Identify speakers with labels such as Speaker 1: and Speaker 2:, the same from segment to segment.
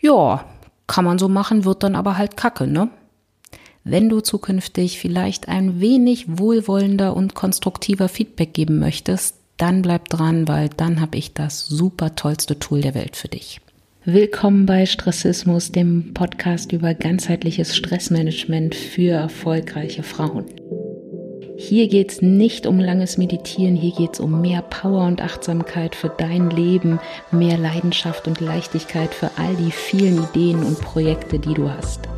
Speaker 1: Ja, kann man so machen, wird dann aber halt kacke, ne? Wenn du zukünftig vielleicht ein wenig wohlwollender und konstruktiver Feedback geben möchtest, dann bleib dran, weil dann habe ich das super tollste Tool der Welt für dich. Willkommen bei Stressismus, dem Podcast über ganzheitliches Stressmanagement für erfolgreiche Frauen. Hier geht es nicht um langes Meditieren, hier geht es um mehr Power und Achtsamkeit für dein Leben, mehr Leidenschaft und Leichtigkeit für all die vielen Ideen und Projekte, die du hast.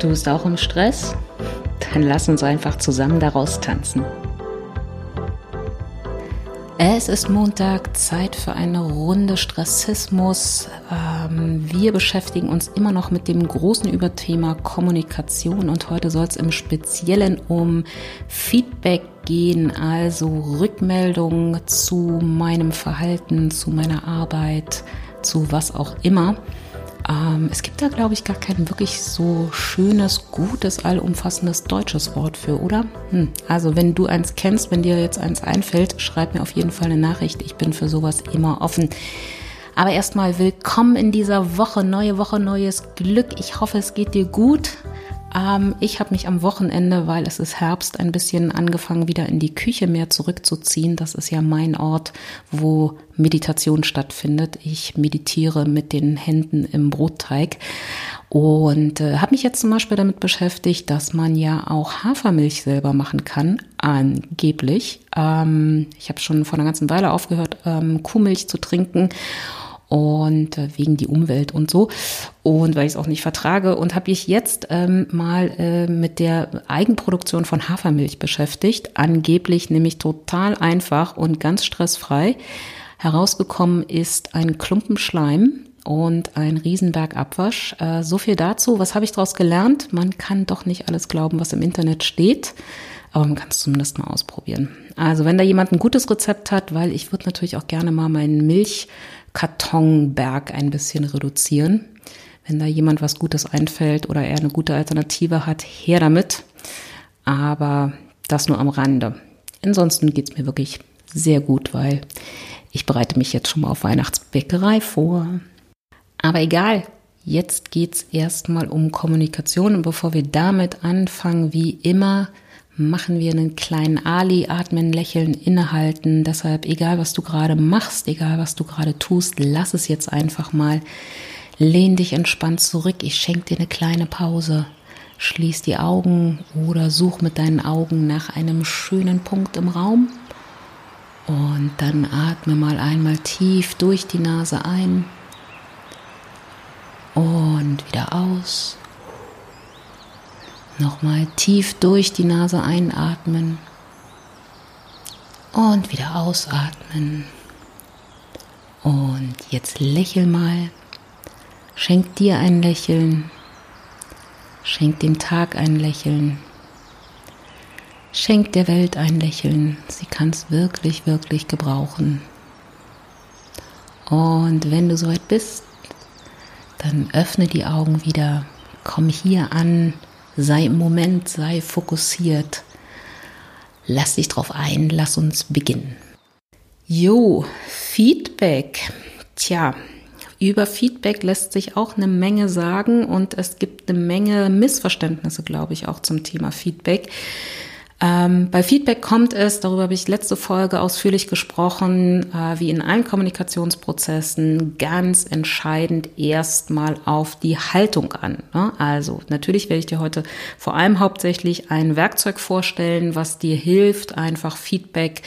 Speaker 1: Du bist auch im Stress? Dann lass uns einfach zusammen daraus tanzen. Es ist Montag, Zeit für eine Runde Stressismus. Ähm, wir beschäftigen uns immer noch mit dem großen Überthema Kommunikation und heute soll es im Speziellen um Feedback gehen, also Rückmeldungen zu meinem Verhalten, zu meiner Arbeit, zu was auch immer. Ähm, es gibt da, glaube ich, gar kein wirklich so schönes, gutes, allumfassendes deutsches Wort für, oder? Hm. Also, wenn du eins kennst, wenn dir jetzt eins einfällt, schreib mir auf jeden Fall eine Nachricht. Ich bin für sowas immer offen. Aber erstmal willkommen in dieser Woche. Neue Woche, neues Glück. Ich hoffe, es geht dir gut. Ähm, ich habe mich am Wochenende, weil es ist Herbst, ein bisschen angefangen, wieder in die Küche mehr zurückzuziehen. Das ist ja mein Ort, wo Meditation stattfindet. Ich meditiere mit den Händen im Brotteig und äh, habe mich jetzt zum Beispiel damit beschäftigt, dass man ja auch Hafermilch selber machen kann, angeblich. Ähm, ich habe schon vor einer ganzen Weile aufgehört, ähm, Kuhmilch zu trinken und äh, wegen die Umwelt und so und weil ich es auch nicht vertrage und habe ich jetzt ähm, mal äh, mit der Eigenproduktion von Hafermilch beschäftigt, angeblich nämlich total einfach und ganz stressfrei. Herausgekommen ist ein Klumpen Schleim und ein Riesenberg Abwasch. Äh, so viel dazu. Was habe ich daraus gelernt? Man kann doch nicht alles glauben, was im Internet steht. Aber man kann es zumindest mal ausprobieren. Also wenn da jemand ein gutes Rezept hat, weil ich würde natürlich auch gerne mal meinen Milch Kartonberg ein bisschen reduzieren. Wenn da jemand was Gutes einfällt oder er eine gute Alternative hat, her damit. Aber das nur am Rande. Ansonsten geht's mir wirklich sehr gut, weil ich bereite mich jetzt schon mal auf Weihnachtsbäckerei vor. Aber egal, jetzt geht's erstmal um Kommunikation und bevor wir damit anfangen, wie immer, machen wir einen kleinen Ali, atmen, lächeln, innehalten. Deshalb, egal was du gerade machst, egal was du gerade tust, lass es jetzt einfach mal. Lehn dich entspannt zurück. Ich schenke dir eine kleine Pause. Schließ die Augen oder such mit deinen Augen nach einem schönen Punkt im Raum. Und dann atme mal einmal tief durch die Nase ein und wieder aus. Nochmal tief durch die Nase einatmen und wieder ausatmen. Und jetzt lächel mal. Schenk dir ein Lächeln. Schenk dem Tag ein Lächeln. Schenk der Welt ein Lächeln. Sie kann es wirklich, wirklich gebrauchen. Und wenn du soweit bist, dann öffne die Augen wieder. Komm hier an sei im Moment, sei fokussiert. Lass dich drauf ein, lass uns beginnen. Jo, Feedback. Tja, über Feedback lässt sich auch eine Menge sagen und es gibt eine Menge Missverständnisse, glaube ich, auch zum Thema Feedback. Ähm, bei Feedback kommt es, darüber habe ich letzte Folge ausführlich gesprochen, äh, wie in allen Kommunikationsprozessen ganz entscheidend erstmal auf die Haltung an. Ne? Also natürlich werde ich dir heute vor allem hauptsächlich ein Werkzeug vorstellen, was dir hilft, einfach Feedback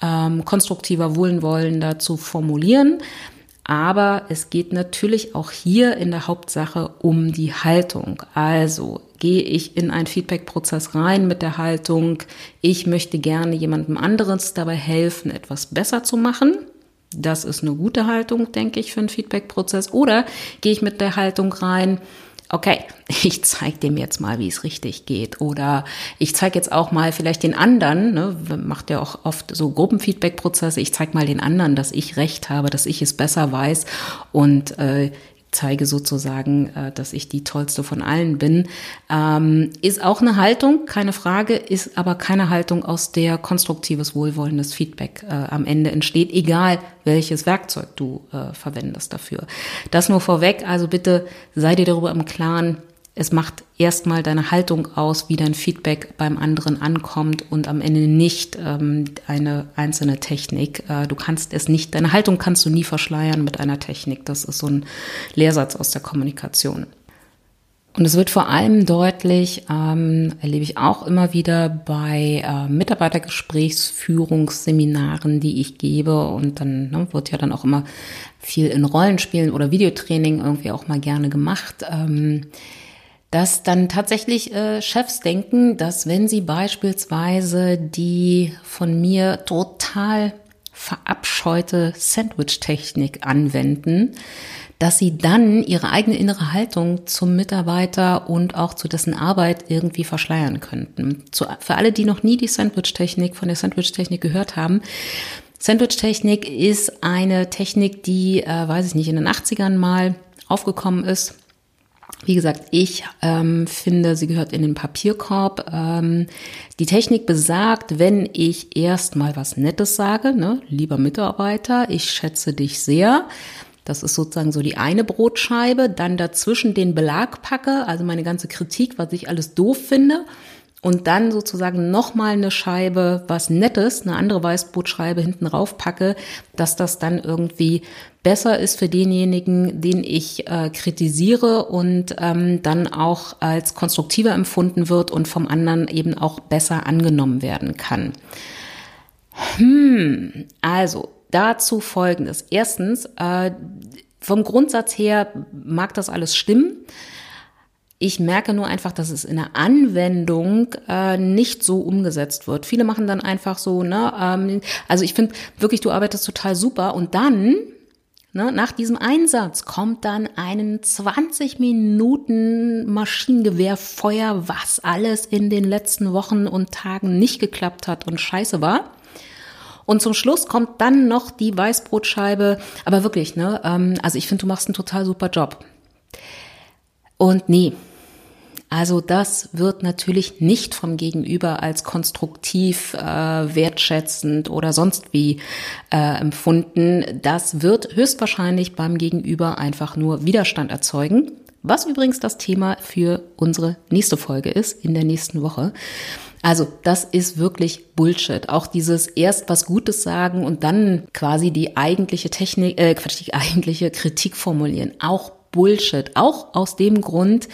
Speaker 1: ähm, konstruktiver, wohlwollender zu formulieren. Aber es geht natürlich auch hier in der Hauptsache um die Haltung. Also gehe ich in einen Feedback-Prozess rein mit der Haltung, ich möchte gerne jemandem anderes dabei helfen, etwas besser zu machen. Das ist eine gute Haltung, denke ich, für einen Feedback-Prozess. Oder gehe ich mit der Haltung rein, okay, ich zeige dem jetzt mal, wie es richtig geht. Oder ich zeige jetzt auch mal vielleicht den anderen, ne, macht ja auch oft so Gruppenfeedback-Prozesse, ich zeige mal den anderen, dass ich recht habe, dass ich es besser weiß und äh, zeige sozusagen, äh, dass ich die tollste von allen bin. Ähm, ist auch eine Haltung, keine Frage, ist aber keine Haltung, aus der konstruktives, wohlwollendes Feedback äh, am Ende entsteht, egal welches Werkzeug du äh, verwendest dafür. Das nur vorweg, also bitte sei dir darüber im Klaren, es macht erstmal deine Haltung aus, wie dein Feedback beim anderen ankommt und am Ende nicht ähm, eine einzelne Technik. Äh, du kannst es nicht, deine Haltung kannst du nie verschleiern mit einer Technik. Das ist so ein Lehrsatz aus der Kommunikation. Und es wird vor allem deutlich, ähm, erlebe ich auch immer wieder bei äh, Mitarbeitergesprächsführungsseminaren, die ich gebe. Und dann ne, wird ja dann auch immer viel in Rollenspielen oder Videotraining irgendwie auch mal gerne gemacht. Ähm, dass dann tatsächlich äh, Chefs denken, dass wenn sie beispielsweise die von mir total verabscheute Sandwich-Technik anwenden, dass sie dann ihre eigene innere Haltung zum Mitarbeiter und auch zu dessen Arbeit irgendwie verschleiern könnten. Zu, für alle, die noch nie die Sandwich-Technik von der Sandwich-Technik gehört haben, Sandwich-Technik ist eine Technik, die, äh, weiß ich nicht, in den 80ern mal aufgekommen ist wie gesagt, ich ähm, finde, sie gehört in den Papierkorb. Ähm, die Technik besagt, wenn ich erst mal was Nettes sage, ne, lieber Mitarbeiter, ich schätze dich sehr. Das ist sozusagen so die eine Brotscheibe. Dann dazwischen den Belag packe, also meine ganze Kritik, was ich alles doof finde und dann sozusagen nochmal eine Scheibe, was Nettes, eine andere Weißbrotscheibe hinten rauf packe, dass das dann irgendwie besser ist für denjenigen, den ich äh, kritisiere und ähm, dann auch als konstruktiver empfunden wird und vom anderen eben auch besser angenommen werden kann. Hm, also dazu folgendes. Erstens, äh, vom Grundsatz her mag das alles stimmen. Ich merke nur einfach, dass es in der Anwendung äh, nicht so umgesetzt wird. Viele machen dann einfach so, ne, ähm, also ich finde wirklich, du arbeitest total super und dann, ne, nach diesem Einsatz kommt dann einen 20 Minuten Maschinengewehrfeuer, was alles in den letzten Wochen und Tagen nicht geklappt hat und scheiße war. Und zum Schluss kommt dann noch die Weißbrotscheibe. Aber wirklich, ne? Ähm, also ich finde, du machst einen total super Job. Und nee, also das wird natürlich nicht vom Gegenüber als konstruktiv, äh, wertschätzend oder sonst wie äh, empfunden. Das wird höchstwahrscheinlich beim Gegenüber einfach nur Widerstand erzeugen. Was übrigens das Thema für unsere nächste Folge ist, in der nächsten Woche. Also das ist wirklich Bullshit. Auch dieses erst was Gutes sagen und dann quasi die eigentliche Technik, äh, die eigentliche Kritik formulieren. Auch Bullshit. Auch aus dem Grund,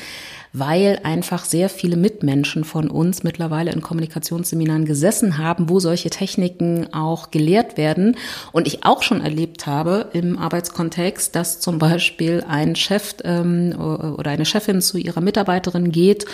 Speaker 1: weil einfach sehr viele Mitmenschen von uns mittlerweile in Kommunikationsseminaren gesessen haben, wo solche Techniken auch gelehrt werden. Und ich auch schon erlebt habe im Arbeitskontext, dass zum Beispiel ein Chef ähm, oder eine Chefin zu ihrer Mitarbeiterin geht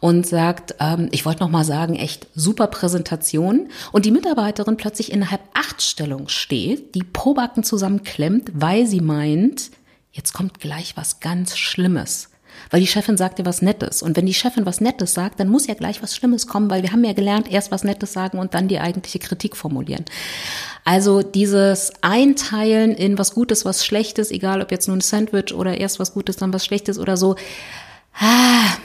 Speaker 1: und sagt, ähm, ich wollte noch mal sagen, echt super Präsentation. Und die Mitarbeiterin plötzlich innerhalb Achtstellung steht, die Probacken zusammenklemmt, weil sie meint, jetzt kommt gleich was ganz Schlimmes. Weil die Chefin sagt dir was Nettes. Und wenn die Chefin was Nettes sagt, dann muss ja gleich was Schlimmes kommen, weil wir haben ja gelernt, erst was Nettes sagen und dann die eigentliche Kritik formulieren. Also dieses Einteilen in was Gutes, was Schlechtes, egal ob jetzt nur ein Sandwich oder erst was Gutes, dann was Schlechtes oder so, ah,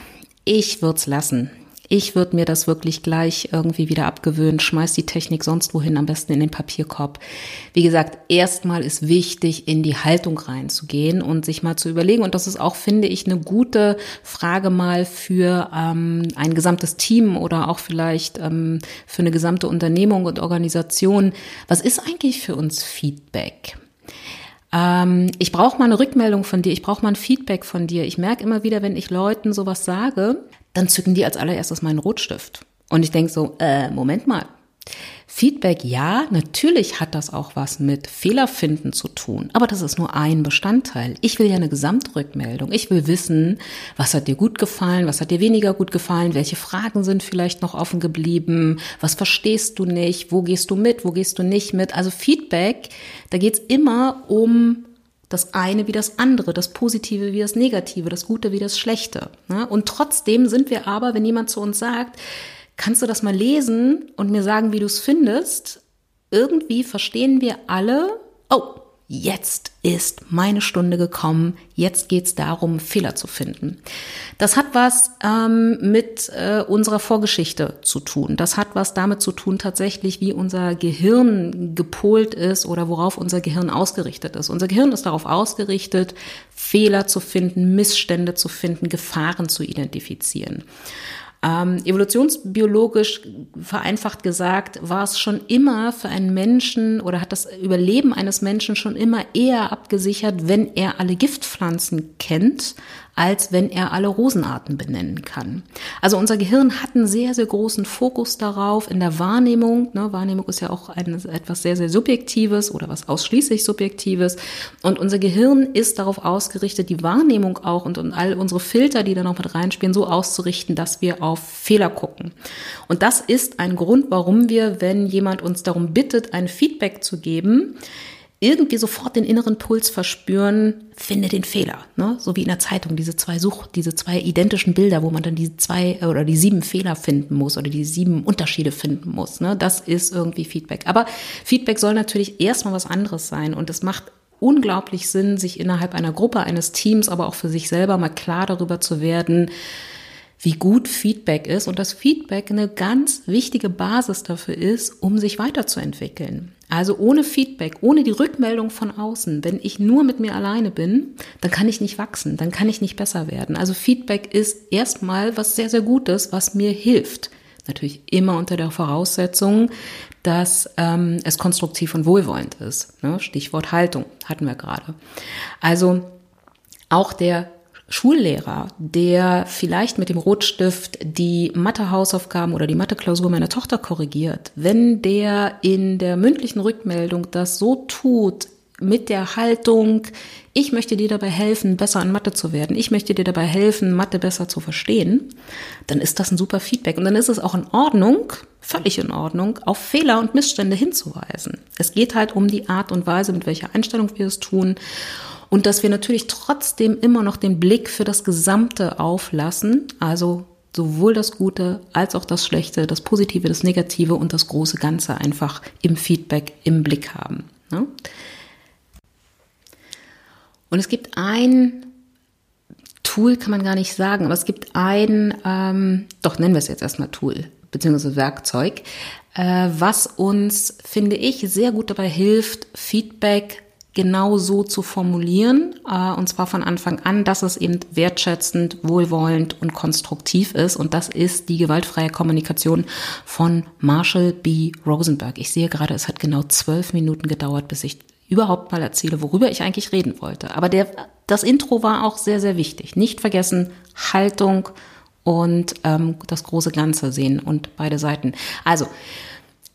Speaker 1: ich würde es lassen. Ich würde mir das wirklich gleich irgendwie wieder abgewöhnen. Schmeiß die Technik sonst wohin, am besten in den Papierkorb. Wie gesagt, erstmal ist wichtig, in die Haltung reinzugehen und sich mal zu überlegen. Und das ist auch, finde ich, eine gute Frage mal für ähm, ein gesamtes Team oder auch vielleicht ähm, für eine gesamte Unternehmung und Organisation. Was ist eigentlich für uns Feedback? Ähm, ich brauche mal eine Rückmeldung von dir, ich brauche mal ein Feedback von dir. Ich merke immer wieder, wenn ich Leuten sowas sage, dann zücken die als allererstes meinen Rotstift. Und ich denke so, äh, Moment mal. Feedback, ja, natürlich hat das auch was mit Fehlerfinden zu tun, aber das ist nur ein Bestandteil. Ich will ja eine Gesamtrückmeldung. Ich will wissen, was hat dir gut gefallen, was hat dir weniger gut gefallen, welche Fragen sind vielleicht noch offen geblieben, was verstehst du nicht, wo gehst du mit, wo gehst du nicht mit. Also Feedback, da geht's immer um das eine wie das andere, das Positive wie das Negative, das Gute wie das Schlechte. Ne? Und trotzdem sind wir aber, wenn jemand zu uns sagt, kannst du das mal lesen und mir sagen, wie du es findest, irgendwie verstehen wir alle, oh, jetzt ist meine Stunde gekommen, jetzt geht's darum, Fehler zu finden. Das hat was ähm, mit äh, unserer Vorgeschichte zu tun. Das hat was damit zu tun, tatsächlich, wie unser Gehirn gepolt ist oder worauf unser Gehirn ausgerichtet ist. Unser Gehirn ist darauf ausgerichtet, Fehler zu finden, Missstände zu finden, Gefahren zu identifizieren. Ähm, evolutionsbiologisch vereinfacht gesagt, war es schon immer für einen Menschen oder hat das Überleben eines Menschen schon immer eher abgesichert, wenn er alle Giftpflanzen kennt, als wenn er alle Rosenarten benennen kann. Also unser Gehirn hat einen sehr, sehr großen Fokus darauf in der Wahrnehmung. Ne, Wahrnehmung ist ja auch ein, etwas sehr, sehr Subjektives oder was ausschließlich Subjektives. Und unser Gehirn ist darauf ausgerichtet, die Wahrnehmung auch und, und all unsere Filter, die da noch mit reinspielen, so auszurichten, dass wir auf Fehler gucken. Und das ist ein Grund, warum wir, wenn jemand uns darum bittet, ein Feedback zu geben, irgendwie sofort den inneren Puls verspüren, finde den Fehler. Ne? So wie in der Zeitung, diese zwei Such, diese zwei identischen Bilder, wo man dann die zwei oder die sieben Fehler finden muss oder die sieben Unterschiede finden muss. Ne? Das ist irgendwie Feedback. Aber Feedback soll natürlich erstmal was anderes sein und es macht unglaublich Sinn, sich innerhalb einer Gruppe, eines Teams, aber auch für sich selber mal klar darüber zu werden, wie gut Feedback ist und dass Feedback eine ganz wichtige Basis dafür ist, um sich weiterzuentwickeln. Also ohne Feedback, ohne die Rückmeldung von außen, wenn ich nur mit mir alleine bin, dann kann ich nicht wachsen, dann kann ich nicht besser werden. Also Feedback ist erstmal was sehr, sehr Gutes, was mir hilft. Natürlich immer unter der Voraussetzung, dass ähm, es konstruktiv und wohlwollend ist. Ne? Stichwort Haltung hatten wir gerade. Also auch der Schullehrer, der vielleicht mit dem Rotstift die Mathe-Hausaufgaben oder die Mathe-Klausur meiner Tochter korrigiert, wenn der in der mündlichen Rückmeldung das so tut, mit der Haltung, ich möchte dir dabei helfen, besser an Mathe zu werden, ich möchte dir dabei helfen, Mathe besser zu verstehen, dann ist das ein super Feedback. Und dann ist es auch in Ordnung, völlig in Ordnung, auf Fehler und Missstände hinzuweisen. Es geht halt um die Art und Weise, mit welcher Einstellung wir es tun und dass wir natürlich trotzdem immer noch den Blick für das Gesamte auflassen, also sowohl das Gute als auch das Schlechte, das Positive, das Negative und das große Ganze einfach im Feedback im Blick haben. Ne? Und es gibt ein Tool, kann man gar nicht sagen, aber es gibt ein, ähm, doch nennen wir es jetzt erstmal Tool, beziehungsweise Werkzeug, äh, was uns, finde ich, sehr gut dabei hilft, Feedback genau so zu formulieren, äh, und zwar von Anfang an, dass es eben wertschätzend, wohlwollend und konstruktiv ist. Und das ist die gewaltfreie Kommunikation von Marshall B. Rosenberg. Ich sehe gerade, es hat genau zwölf Minuten gedauert, bis ich überhaupt mal erzähle, worüber ich eigentlich reden wollte. Aber der, das Intro war auch sehr, sehr wichtig. Nicht vergessen, Haltung und ähm, das große Ganze sehen und beide Seiten. Also,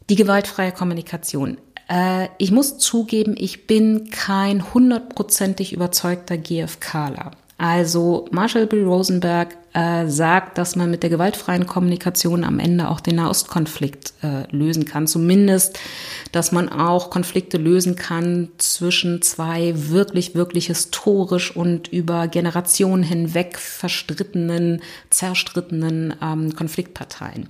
Speaker 1: die gewaltfreie Kommunikation. Äh, ich muss zugeben, ich bin kein hundertprozentig überzeugter GFKler. Also Marshall B. Rosenberg äh, sagt, dass man mit der gewaltfreien Kommunikation am Ende auch den Nahostkonflikt äh, lösen kann. Zumindest, dass man auch Konflikte lösen kann zwischen zwei wirklich, wirklich historisch und über Generationen hinweg verstrittenen, zerstrittenen ähm, Konfliktparteien.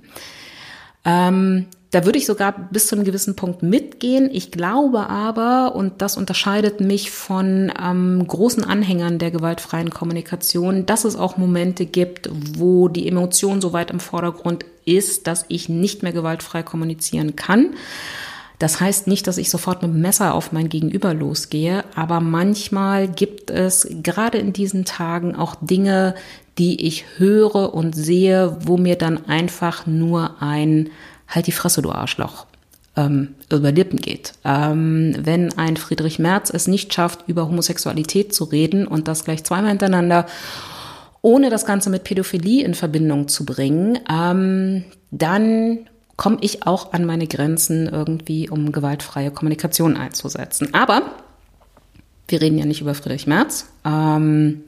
Speaker 1: Ähm, da würde ich sogar bis zu einem gewissen Punkt mitgehen. Ich glaube aber, und das unterscheidet mich von ähm, großen Anhängern der gewaltfreien Kommunikation, dass es auch Momente gibt, wo die Emotion so weit im Vordergrund ist, dass ich nicht mehr gewaltfrei kommunizieren kann. Das heißt nicht, dass ich sofort mit dem Messer auf mein Gegenüber losgehe, aber manchmal gibt es gerade in diesen Tagen auch Dinge, die ich höre und sehe, wo mir dann einfach nur ein halt die Fresse, du Arschloch, ähm, über Lippen geht. Ähm, wenn ein Friedrich Merz es nicht schafft, über Homosexualität zu reden und das gleich zweimal hintereinander, ohne das Ganze mit Pädophilie in Verbindung zu bringen, ähm, dann komme ich auch an meine Grenzen irgendwie, um gewaltfreie Kommunikation einzusetzen. Aber wir reden ja nicht über Friedrich Merz. Ähm,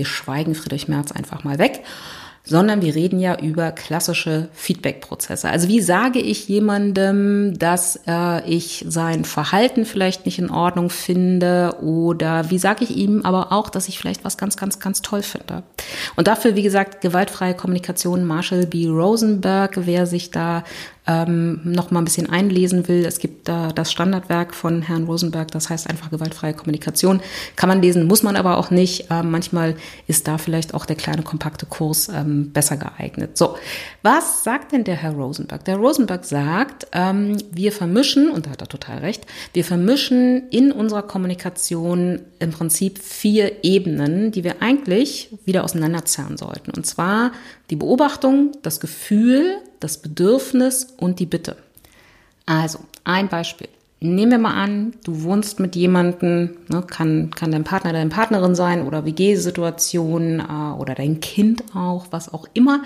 Speaker 1: wir schweigen Friedrich Merz einfach mal weg sondern wir reden ja über klassische Feedback-Prozesse. Also wie sage ich jemandem, dass äh, ich sein Verhalten vielleicht nicht in Ordnung finde oder wie sage ich ihm aber auch, dass ich vielleicht was ganz, ganz, ganz toll finde. Und dafür, wie gesagt, gewaltfreie Kommunikation, Marshall B. Rosenberg, wer sich da ähm, noch mal ein bisschen einlesen will, es gibt da das Standardwerk von Herrn Rosenberg, das heißt einfach gewaltfreie Kommunikation. Kann man lesen, muss man aber auch nicht. Ähm, manchmal ist da vielleicht auch der kleine kompakte Kurs ähm, besser geeignet. So, was sagt denn der Herr Rosenberg? Der Rosenberg sagt, ähm, wir vermischen, und da hat er total recht, wir vermischen in unserer Kommunikation im Prinzip vier Ebenen, die wir eigentlich wieder auseinanderzerren sollten. Und zwar die Beobachtung, das Gefühl, das Bedürfnis und die Bitte. Also, ein Beispiel. Nehmen wir mal an, du wohnst mit jemandem, ne, kann, kann dein Partner deine Partnerin sein oder WG-Situation äh, oder dein Kind auch, was auch immer.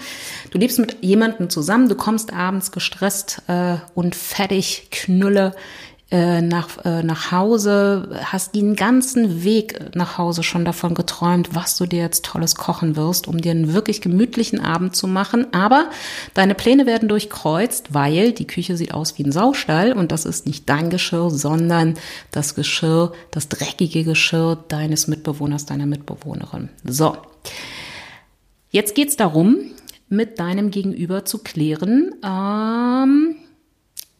Speaker 1: Du lebst mit jemandem zusammen, du kommst abends gestresst äh, und fertig, knülle äh, nach, äh, nach Hause, hast den ganzen Weg nach Hause schon davon geträumt, was du dir jetzt tolles kochen wirst, um dir einen wirklich gemütlichen Abend zu machen. Aber deine Pläne werden durchkreuzt, weil die Küche sieht aus wie ein Saustall und das ist nicht dein Geschirr, sondern das Geschirr, das dreckige Geschirr deines Mitbewohners, deiner Mitbewohnerin. So. Jetzt geht's darum, mit deinem Gegenüber zu klären, ähm,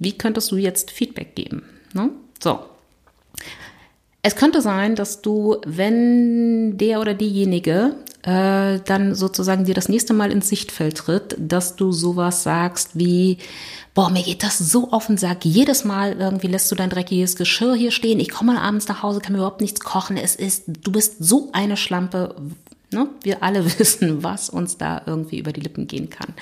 Speaker 1: wie könntest du jetzt Feedback geben? Ne? So. Es könnte sein, dass du, wenn der oder diejenige äh, dann sozusagen dir das nächste Mal ins Sichtfeld tritt, dass du sowas sagst wie, boah, mir geht das so auf den Sack. Jedes Mal irgendwie lässt du dein dreckiges Geschirr hier stehen. Ich komme abends nach Hause, kann mir überhaupt nichts kochen. Es ist, du bist so eine Schlampe. Ne? Wir alle wissen, was uns da irgendwie über die Lippen gehen kann.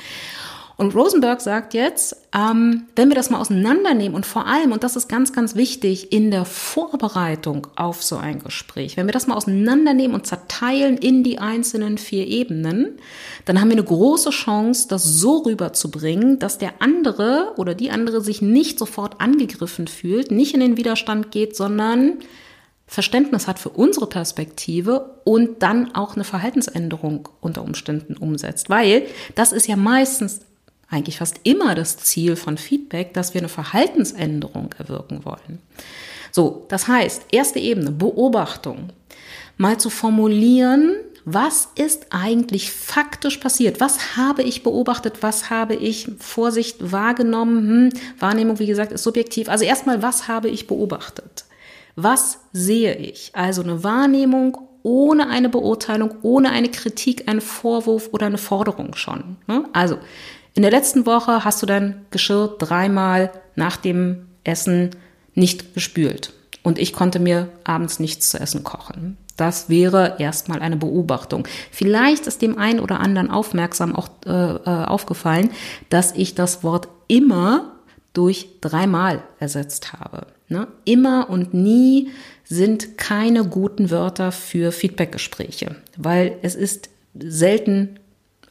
Speaker 1: Und Rosenberg sagt jetzt, ähm, wenn wir das mal auseinandernehmen und vor allem, und das ist ganz, ganz wichtig, in der Vorbereitung auf so ein Gespräch, wenn wir das mal auseinandernehmen und zerteilen in die einzelnen vier Ebenen, dann haben wir eine große Chance, das so rüberzubringen, dass der andere oder die andere sich nicht sofort angegriffen fühlt, nicht in den Widerstand geht, sondern Verständnis hat für unsere Perspektive und dann auch eine Verhaltensänderung unter Umständen umsetzt. Weil das ist ja meistens eigentlich fast immer das Ziel von Feedback, dass wir eine Verhaltensänderung erwirken wollen. So, das heißt, erste Ebene, Beobachtung. Mal zu formulieren, was ist eigentlich faktisch passiert? Was habe ich beobachtet? Was habe ich Vorsicht wahrgenommen? Hm, Wahrnehmung, wie gesagt, ist subjektiv. Also erstmal, was habe ich beobachtet? Was sehe ich? Also eine Wahrnehmung ohne eine Beurteilung, ohne eine Kritik, einen Vorwurf oder eine Forderung schon. Ne? Also in der letzten Woche hast du dein Geschirr dreimal nach dem Essen nicht gespült und ich konnte mir abends nichts zu essen kochen. Das wäre erstmal eine Beobachtung. Vielleicht ist dem einen oder anderen aufmerksam auch äh, äh aufgefallen, dass ich das Wort immer durch dreimal ersetzt habe. Ne? Immer und nie sind keine guten Wörter für Feedbackgespräche, weil es ist selten,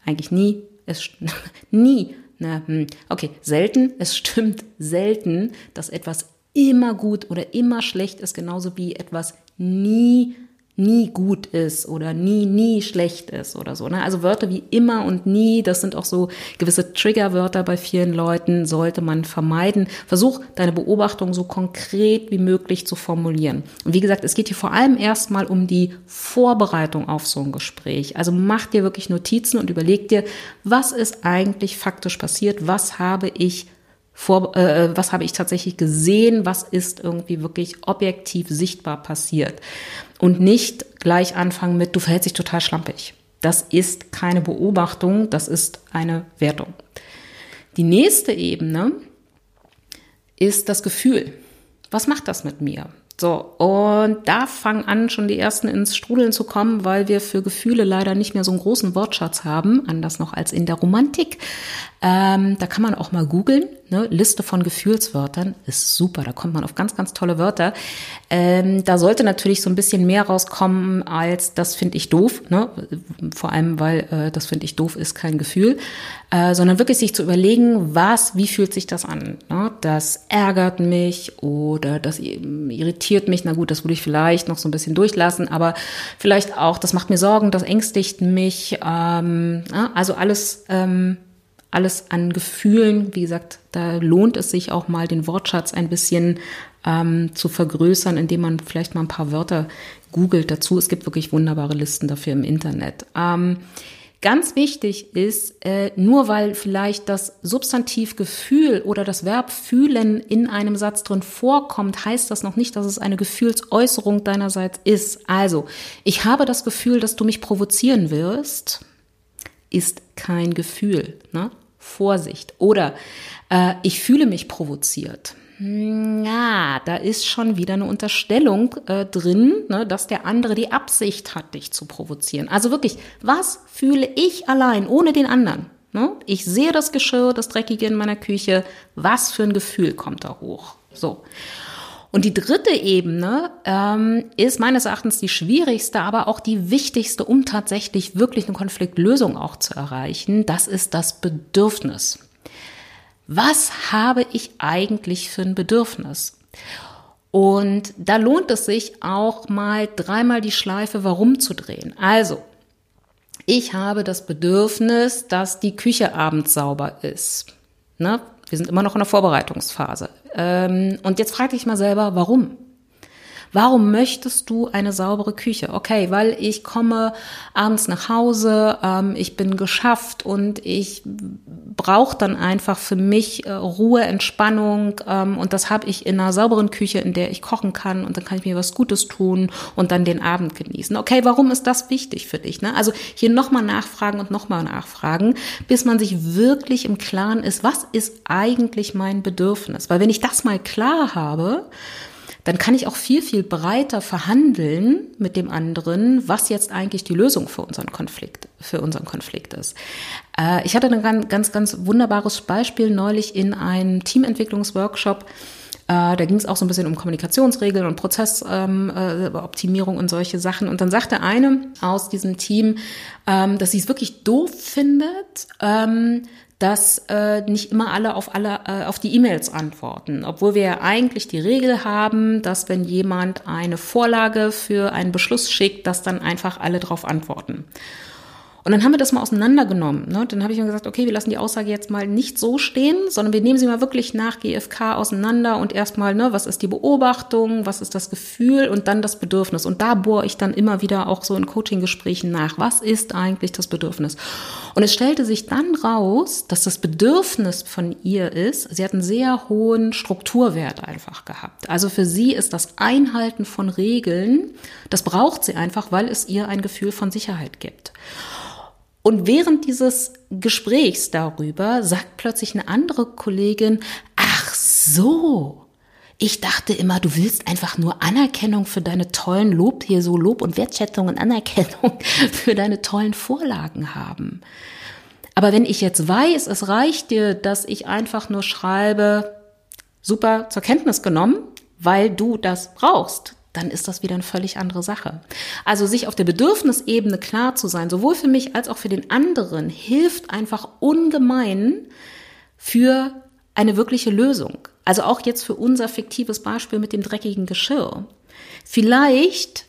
Speaker 1: eigentlich nie es nie, na, hm, okay, selten, es stimmt selten, dass etwas immer gut oder immer schlecht ist, genauso wie etwas nie nie gut ist oder nie, nie schlecht ist oder so. Ne? Also Wörter wie immer und nie, das sind auch so gewisse Triggerwörter bei vielen Leuten, sollte man vermeiden. Versuch deine Beobachtung so konkret wie möglich zu formulieren. Und wie gesagt, es geht hier vor allem erstmal um die Vorbereitung auf so ein Gespräch. Also mach dir wirklich Notizen und überleg dir, was ist eigentlich faktisch passiert, was habe ich vor, äh, was habe ich tatsächlich gesehen, was ist irgendwie wirklich objektiv sichtbar passiert. Und nicht gleich anfangen mit, du verhältst dich total schlampig. Das ist keine Beobachtung, das ist eine Wertung. Die nächste Ebene ist das Gefühl. Was macht das mit mir? So, und da fangen an, schon die ersten ins Strudeln zu kommen, weil wir für Gefühle leider nicht mehr so einen großen Wortschatz haben, anders noch als in der Romantik. Ähm, da kann man auch mal googeln. Ne? Liste von Gefühlswörtern ist super. Da kommt man auf ganz, ganz tolle Wörter. Ähm, da sollte natürlich so ein bisschen mehr rauskommen als das finde ich doof. Ne? Vor allem, weil äh, das finde ich doof ist kein Gefühl, äh, sondern wirklich sich zu überlegen, was, wie fühlt sich das an? Ne? Das ärgert mich oder das irritiert mich. Na gut, das würde ich vielleicht noch so ein bisschen durchlassen, aber vielleicht auch, das macht mir Sorgen, das ängstigt mich. Ähm, also alles. Ähm, alles an Gefühlen. Wie gesagt, da lohnt es sich auch mal den Wortschatz ein bisschen ähm, zu vergrößern, indem man vielleicht mal ein paar Wörter googelt dazu. Es gibt wirklich wunderbare Listen dafür im Internet. Ähm, Ganz wichtig ist, äh, nur weil vielleicht das Substantiv Gefühl oder das Verb fühlen in einem Satz drin vorkommt, heißt das noch nicht, dass es eine Gefühlsäußerung deinerseits ist. Also, ich habe das Gefühl, dass du mich provozieren wirst, ist kein Gefühl. Ne? Vorsicht. Oder äh, ich fühle mich provoziert. Ja, da ist schon wieder eine Unterstellung äh, drin, ne, dass der andere die Absicht hat, dich zu provozieren. Also wirklich, was fühle ich allein, ohne den anderen? Ne? Ich sehe das Geschirr, das Dreckige in meiner Küche. Was für ein Gefühl kommt da hoch? So. Und die dritte Ebene ähm, ist meines Erachtens die schwierigste, aber auch die wichtigste, um tatsächlich wirklich eine Konfliktlösung auch zu erreichen. Das ist das Bedürfnis was habe ich eigentlich für ein Bedürfnis? Und da lohnt es sich auch mal dreimal die Schleife warum zu drehen. Also, ich habe das Bedürfnis, dass die Küche abends sauber ist. Ne? Wir sind immer noch in der Vorbereitungsphase. Ähm, und jetzt frage ich mal selber, warum? Warum möchtest du eine saubere Küche? Okay, weil ich komme abends nach Hause, ähm, ich bin geschafft und ich brauche dann einfach für mich äh, Ruhe, Entspannung ähm, und das habe ich in einer sauberen Küche, in der ich kochen kann und dann kann ich mir was Gutes tun und dann den Abend genießen. Okay, warum ist das wichtig für dich? Ne? Also hier nochmal nachfragen und nochmal nachfragen, bis man sich wirklich im Klaren ist, was ist eigentlich mein Bedürfnis? Weil wenn ich das mal klar habe, dann kann ich auch viel, viel breiter verhandeln mit dem anderen, was jetzt eigentlich die Lösung für unseren Konflikt, für unseren Konflikt ist. Äh, ich hatte ein ganz, ganz wunderbares Beispiel neulich in einem Teamentwicklungsworkshop. Äh, da ging es auch so ein bisschen um Kommunikationsregeln und Prozessoptimierung ähm, äh, und solche Sachen. Und dann sagte eine aus diesem Team, ähm, dass sie es wirklich doof findet, ähm, dass äh, nicht immer alle auf alle äh, auf die E-Mails antworten, obwohl wir ja eigentlich die Regel haben, dass wenn jemand eine Vorlage für einen Beschluss schickt, dass dann einfach alle darauf antworten. Und dann haben wir das mal auseinandergenommen. Ne? Dann habe ich mir gesagt, okay, wir lassen die Aussage jetzt mal nicht so stehen, sondern wir nehmen sie mal wirklich nach GFK auseinander und erstmal, ne, was ist die Beobachtung, was ist das Gefühl und dann das Bedürfnis. Und da bohre ich dann immer wieder auch so in Coaching-Gesprächen nach. Was ist eigentlich das Bedürfnis? Und es stellte sich dann raus, dass das Bedürfnis von ihr ist, sie hat einen sehr hohen Strukturwert einfach gehabt. Also für sie ist das Einhalten von Regeln, das braucht sie einfach, weil es ihr ein Gefühl von Sicherheit gibt. Und während dieses Gesprächs darüber sagt plötzlich eine andere Kollegin, ach so, ich dachte immer, du willst einfach nur Anerkennung für deine tollen Lob hier, so Lob und Wertschätzung und Anerkennung für deine tollen Vorlagen haben. Aber wenn ich jetzt weiß, es reicht dir, dass ich einfach nur schreibe, super zur Kenntnis genommen, weil du das brauchst, dann ist das wieder eine völlig andere Sache. Also sich auf der Bedürfnisebene klar zu sein, sowohl für mich als auch für den anderen, hilft einfach ungemein für eine wirkliche Lösung. Also auch jetzt für unser fiktives Beispiel mit dem dreckigen Geschirr. Vielleicht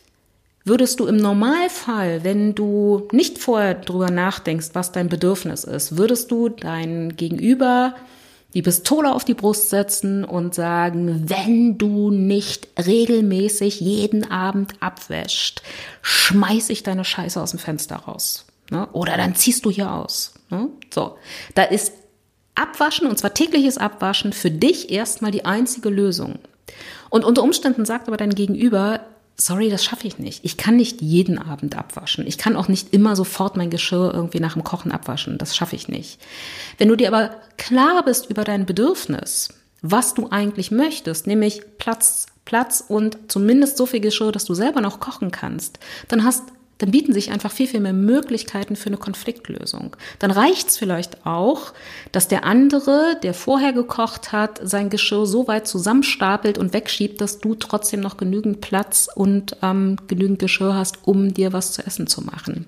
Speaker 1: würdest du im Normalfall, wenn du nicht vorher drüber nachdenkst, was dein Bedürfnis ist, würdest du dein Gegenüber die Pistole auf die Brust setzen und sagen, wenn du nicht regelmäßig jeden Abend abwäscht, schmeiß ich deine Scheiße aus dem Fenster raus. Ne? Oder dann ziehst du hier aus. Ne? So, da ist Abwaschen, und zwar tägliches Abwaschen, für dich erstmal die einzige Lösung. Und unter Umständen sagt aber dein Gegenüber, sorry, das schaffe ich nicht. Ich kann nicht jeden Abend abwaschen. Ich kann auch nicht immer sofort mein Geschirr irgendwie nach dem Kochen abwaschen. Das schaffe ich nicht. Wenn du dir aber klar bist über dein Bedürfnis, was du eigentlich möchtest, nämlich Platz, Platz und zumindest so viel Geschirr, dass du selber noch kochen kannst, dann hast dann bieten sich einfach viel, viel mehr Möglichkeiten für eine Konfliktlösung. Dann reicht es vielleicht auch, dass der andere, der vorher gekocht hat, sein Geschirr so weit zusammenstapelt und wegschiebt, dass du trotzdem noch genügend Platz und ähm, genügend Geschirr hast, um dir was zu essen zu machen.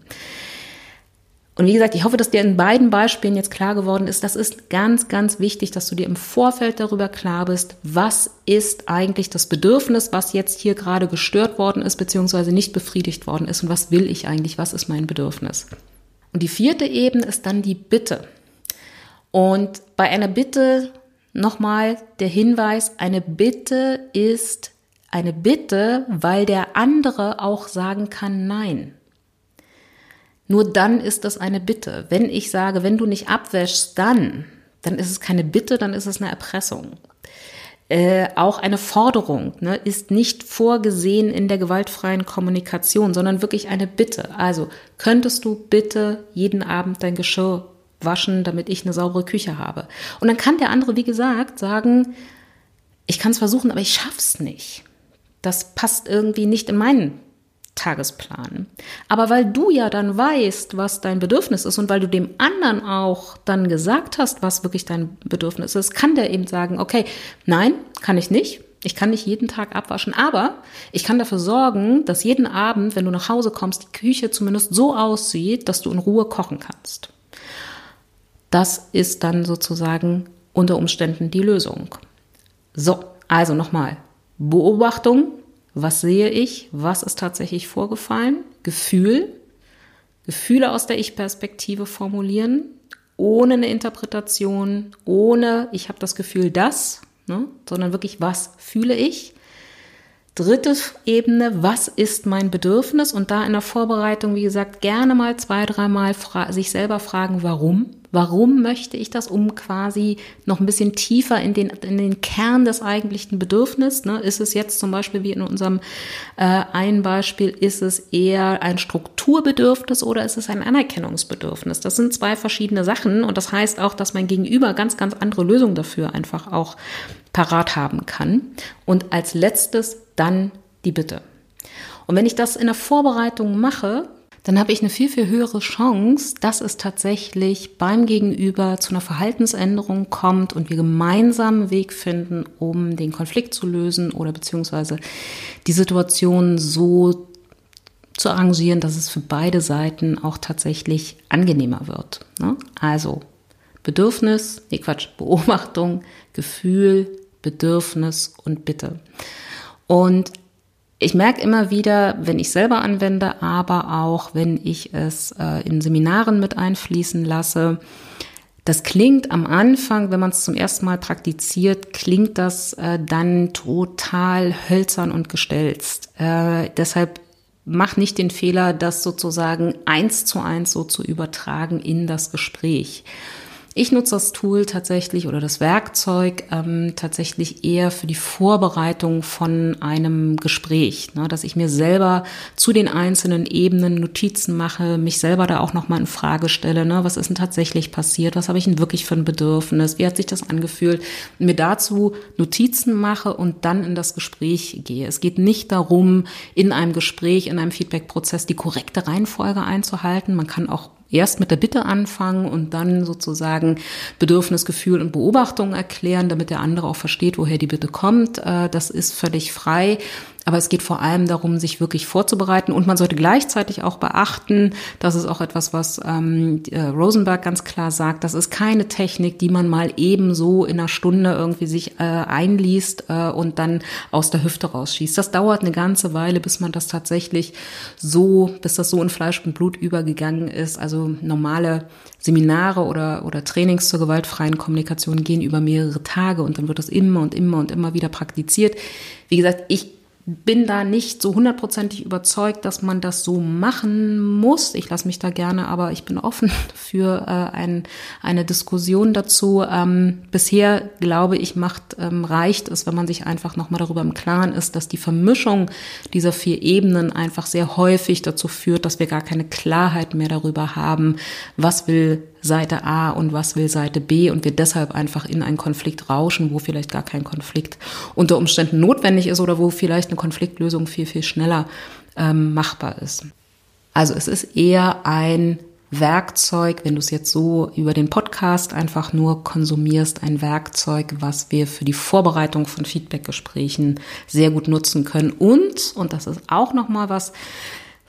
Speaker 1: Und wie gesagt, ich hoffe, dass dir in beiden Beispielen jetzt klar geworden ist, das ist ganz, ganz wichtig, dass du dir im Vorfeld darüber klar bist, was ist eigentlich das Bedürfnis, was jetzt hier gerade gestört worden ist, beziehungsweise nicht befriedigt worden ist und was will ich eigentlich, was ist mein Bedürfnis. Und die vierte Ebene ist dann die Bitte. Und bei einer Bitte nochmal der Hinweis, eine Bitte ist eine Bitte, weil der andere auch sagen kann Nein. Nur dann ist das eine Bitte. Wenn ich sage, wenn du nicht abwäschst, dann, dann ist es keine Bitte, dann ist es eine Erpressung. Äh, auch eine Forderung ne, ist nicht vorgesehen in der gewaltfreien Kommunikation, sondern wirklich eine Bitte. Also könntest du bitte jeden Abend dein Geschirr waschen, damit ich eine saubere Küche habe. Und dann kann der andere, wie gesagt, sagen, ich kann es versuchen, aber ich schaff's nicht. Das passt irgendwie nicht in meinen Tagesplan. Aber weil du ja dann weißt, was dein Bedürfnis ist und weil du dem anderen auch dann gesagt hast, was wirklich dein Bedürfnis ist, kann der eben sagen, okay, nein, kann ich nicht. Ich kann nicht jeden Tag abwaschen, aber ich kann dafür sorgen, dass jeden Abend, wenn du nach Hause kommst, die Küche zumindest so aussieht, dass du in Ruhe kochen kannst. Das ist dann sozusagen unter Umständen die Lösung. So, also nochmal. Beobachtung, was sehe ich? Was ist tatsächlich vorgefallen? Gefühl. Gefühle aus der Ich-Perspektive formulieren, ohne eine Interpretation, ohne ich habe das Gefühl, das, ne, sondern wirklich, was fühle ich? Dritte Ebene, was ist mein Bedürfnis? Und da in der Vorbereitung, wie gesagt, gerne mal zwei, dreimal sich selber fragen, warum? Warum möchte ich das, um quasi noch ein bisschen tiefer in den, in den Kern des eigentlichen Bedürfnisses? Ne? Ist es jetzt zum Beispiel wie in unserem äh, einen Beispiel, ist es eher ein Strukturbedürfnis oder ist es ein Anerkennungsbedürfnis? Das sind zwei verschiedene Sachen und das heißt auch, dass mein Gegenüber ganz, ganz andere Lösungen dafür einfach auch parat haben kann. Und als letztes dann die Bitte. Und wenn ich das in der Vorbereitung mache, dann habe ich eine viel, viel höhere Chance, dass es tatsächlich beim Gegenüber zu einer Verhaltensänderung kommt und wir gemeinsam einen Weg finden, um den Konflikt zu lösen oder beziehungsweise die Situation so zu arrangieren, dass es für beide Seiten auch tatsächlich angenehmer wird. Ne? Also Bedürfnis, nee Quatsch, Beobachtung, Gefühl, Bedürfnis und Bitte. Und ich merke immer wieder, wenn ich selber anwende, aber auch wenn ich es äh, in Seminaren mit einfließen lasse, das klingt am Anfang, wenn man es zum ersten Mal praktiziert, klingt das äh, dann total hölzern und gestelzt. Äh, deshalb mach nicht den Fehler, das sozusagen eins zu eins so zu übertragen in das Gespräch ich nutze das Tool tatsächlich oder das Werkzeug ähm, tatsächlich eher für die Vorbereitung von einem Gespräch, ne, dass ich mir selber zu den einzelnen Ebenen Notizen mache, mich selber da auch nochmal in Frage stelle, ne, was ist denn tatsächlich passiert, was habe ich denn wirklich für ein Bedürfnis, wie hat sich das angefühlt, mir dazu Notizen mache und dann in das Gespräch gehe. Es geht nicht darum, in einem Gespräch, in einem Feedback-Prozess die korrekte Reihenfolge einzuhalten. Man kann auch erst mit der Bitte anfangen und dann sozusagen Bedürfnis, Gefühl und Beobachtung erklären, damit der andere auch versteht, woher die Bitte kommt. Äh, das ist völlig frei. Aber es geht vor allem darum, sich wirklich vorzubereiten. Und man sollte gleichzeitig auch beachten, das ist auch etwas, was ähm, äh, Rosenberg ganz klar sagt, das ist keine Technik, die man mal ebenso in einer Stunde irgendwie sich äh, einliest äh, und dann aus der Hüfte rausschießt. Das dauert eine ganze Weile, bis man das tatsächlich so, bis das so in Fleisch und Blut übergegangen ist. Also normale Seminare oder, oder Trainings zur gewaltfreien Kommunikation gehen über mehrere Tage und dann wird das immer und immer und immer wieder praktiziert. Wie gesagt, ich bin da nicht so hundertprozentig überzeugt, dass man das so machen muss. Ich lasse mich da gerne, aber ich bin offen für äh, ein, eine Diskussion dazu. Ähm, bisher glaube ich, macht ähm, reicht es, wenn man sich einfach nochmal darüber im Klaren ist, dass die Vermischung dieser vier Ebenen einfach sehr häufig dazu führt, dass wir gar keine Klarheit mehr darüber haben, was will Seite A und was will Seite B und wir deshalb einfach in einen Konflikt rauschen, wo vielleicht gar kein Konflikt unter Umständen notwendig ist oder wo vielleicht eine Konfliktlösung viel, viel schneller ähm, machbar ist. Also es ist eher ein Werkzeug, wenn du es jetzt so über den Podcast einfach nur konsumierst, ein Werkzeug, was wir für die Vorbereitung von Feedbackgesprächen sehr gut nutzen können. Und, und das ist auch nochmal was,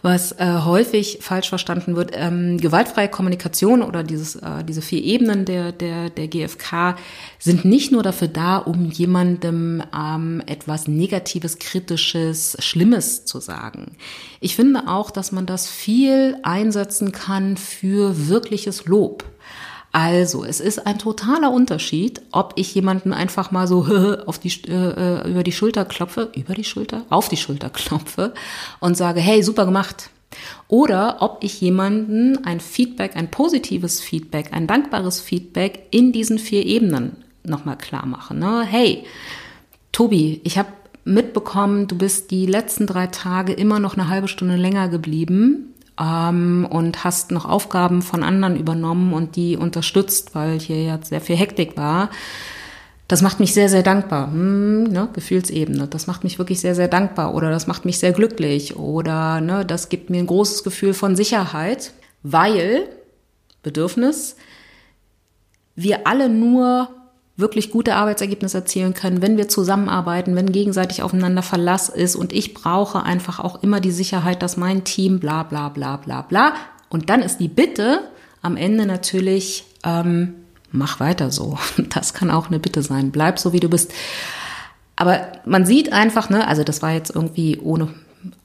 Speaker 1: was äh, häufig falsch verstanden wird. Ähm, gewaltfreie Kommunikation oder dieses, äh, diese vier Ebenen der, der, der GfK sind nicht nur dafür da, um jemandem ähm, etwas Negatives, Kritisches, Schlimmes zu sagen. Ich finde auch, dass man das viel einsetzen kann für wirkliches Lob. Also, es ist ein totaler Unterschied, ob ich jemanden einfach mal so auf die, äh, über die Schulter klopfe, über die Schulter, auf die Schulter klopfe und sage, hey, super gemacht. Oder ob ich jemanden ein Feedback, ein positives Feedback, ein dankbares Feedback in diesen vier Ebenen nochmal klar mache. Ne? Hey, Tobi, ich habe mitbekommen, du bist die letzten drei Tage immer noch eine halbe Stunde länger geblieben ähm, und hast noch Aufgaben von anderen übernommen und die unterstützt, weil hier ja sehr viel Hektik war. Das macht mich sehr, sehr dankbar. Hm, ne, Gefühlsebene. Das macht mich wirklich sehr, sehr dankbar. Oder das macht mich sehr glücklich. Oder ne, das gibt mir ein großes Gefühl von Sicherheit, weil Bedürfnis wir alle nur wirklich gute Arbeitsergebnisse erzielen können, wenn wir zusammenarbeiten, wenn gegenseitig aufeinander Verlass ist und ich brauche einfach auch immer die Sicherheit, dass mein Team bla bla bla bla bla. Und dann ist die Bitte am Ende natürlich, ähm, mach weiter so. Das kann auch eine Bitte sein. Bleib so, wie du bist. Aber man sieht einfach, ne, also das war jetzt irgendwie ohne,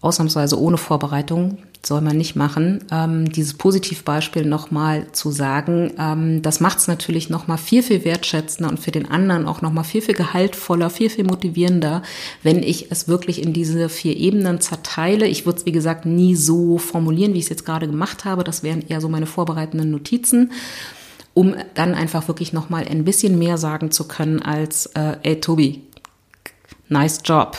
Speaker 1: ausnahmsweise ohne Vorbereitung, soll man nicht machen, ähm, dieses Positivbeispiel nochmal zu sagen, ähm, das macht es natürlich nochmal viel, viel wertschätzender und für den anderen auch nochmal viel, viel gehaltvoller, viel, viel motivierender, wenn ich es wirklich in diese vier Ebenen zerteile. Ich würde es, wie gesagt, nie so formulieren, wie ich es jetzt gerade gemacht habe. Das wären eher so meine vorbereitenden Notizen um dann einfach wirklich nochmal ein bisschen mehr sagen zu können als, äh, ey Tobi, nice job,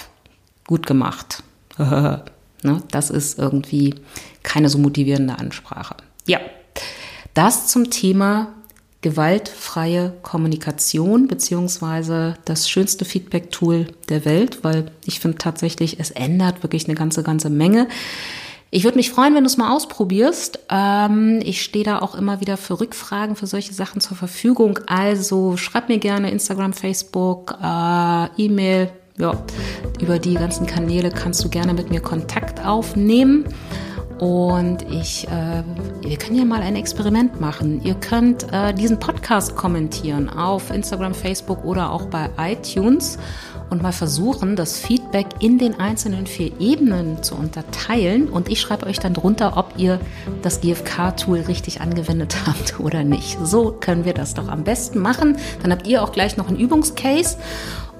Speaker 1: gut gemacht. Ne? Das ist irgendwie keine so motivierende Ansprache. Ja, das zum Thema gewaltfreie Kommunikation beziehungsweise das schönste Feedback-Tool der Welt, weil ich finde tatsächlich, es ändert wirklich eine ganze, ganze Menge. Ich würde mich freuen, wenn du es mal ausprobierst. Ähm, ich stehe da auch immer wieder für Rückfragen, für solche Sachen zur Verfügung. Also schreib mir gerne Instagram, Facebook, äh, E-Mail, ja, über die ganzen Kanäle kannst du gerne mit mir Kontakt aufnehmen. Und ich, äh, wir können ja mal ein Experiment machen. Ihr könnt äh, diesen Podcast kommentieren auf Instagram, Facebook oder auch bei iTunes und mal versuchen, das Feedback in den einzelnen vier Ebenen zu unterteilen. Und ich schreibe euch dann drunter, ob ihr das GFK-Tool richtig angewendet habt oder nicht. So können wir das doch am besten machen. Dann habt ihr auch gleich noch einen Übungscase.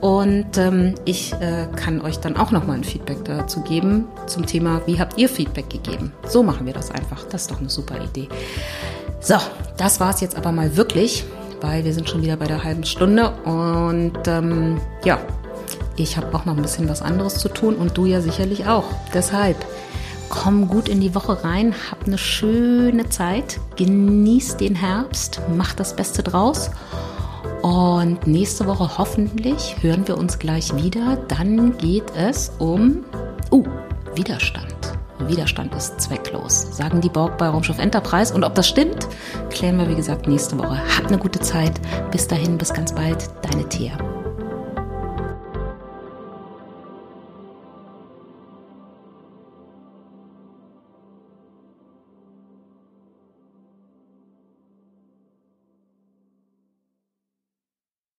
Speaker 1: Und ähm, ich äh, kann euch dann auch nochmal ein Feedback dazu geben zum Thema, wie habt ihr Feedback gegeben? So machen wir das einfach. Das ist doch eine super Idee. So, das war es jetzt aber mal wirklich, weil wir sind schon wieder bei der halben Stunde. Und ähm, ja, ich habe auch noch ein bisschen was anderes zu tun und du ja sicherlich auch. Deshalb komm gut in die Woche rein, hab eine schöne Zeit, genieß den Herbst, mach das Beste draus. Und nächste Woche hoffentlich hören wir uns gleich wieder. Dann geht es um uh, Widerstand. Widerstand ist zwecklos, sagen die Borg bei Raumschiff Enterprise. Und ob das stimmt, klären wir wie gesagt nächste Woche. Habt eine gute Zeit. Bis dahin, bis ganz bald. Deine Thea.